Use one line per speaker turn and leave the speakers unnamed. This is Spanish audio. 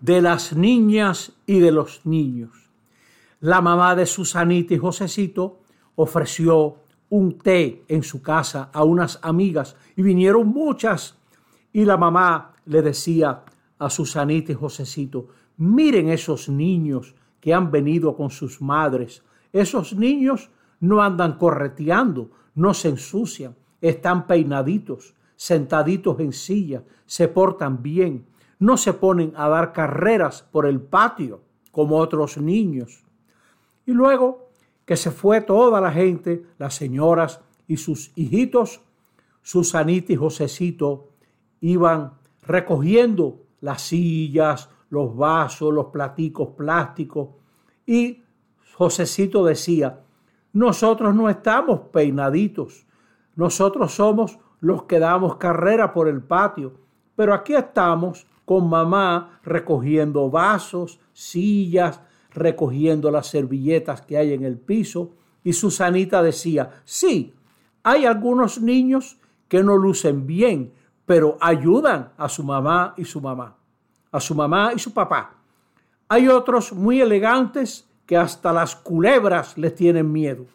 de las niñas y de los niños. La mamá de Susanita y Josecito ofreció un té en su casa a unas amigas y vinieron muchas. Y la mamá le decía a Susanita y Josecito, miren esos niños que han venido con sus madres. Esos niños no andan correteando, no se ensucian, están peinaditos, sentaditos en silla, se portan bien, no se ponen a dar carreras por el patio como otros niños. Y luego que se fue toda la gente, las señoras y sus hijitos, Susanita y Josecito iban recogiendo las sillas, los vasos, los platicos plásticos. Y Josecito decía, nosotros no estamos peinaditos, nosotros somos los que damos carrera por el patio, pero aquí estamos con mamá recogiendo vasos, sillas, recogiendo las servilletas que hay en el piso. Y Susanita decía, sí, hay algunos niños que no lucen bien, pero ayudan a su mamá y su mamá, a su mamá y su papá. Hay otros muy elegantes que hasta las culebras les tienen miedo.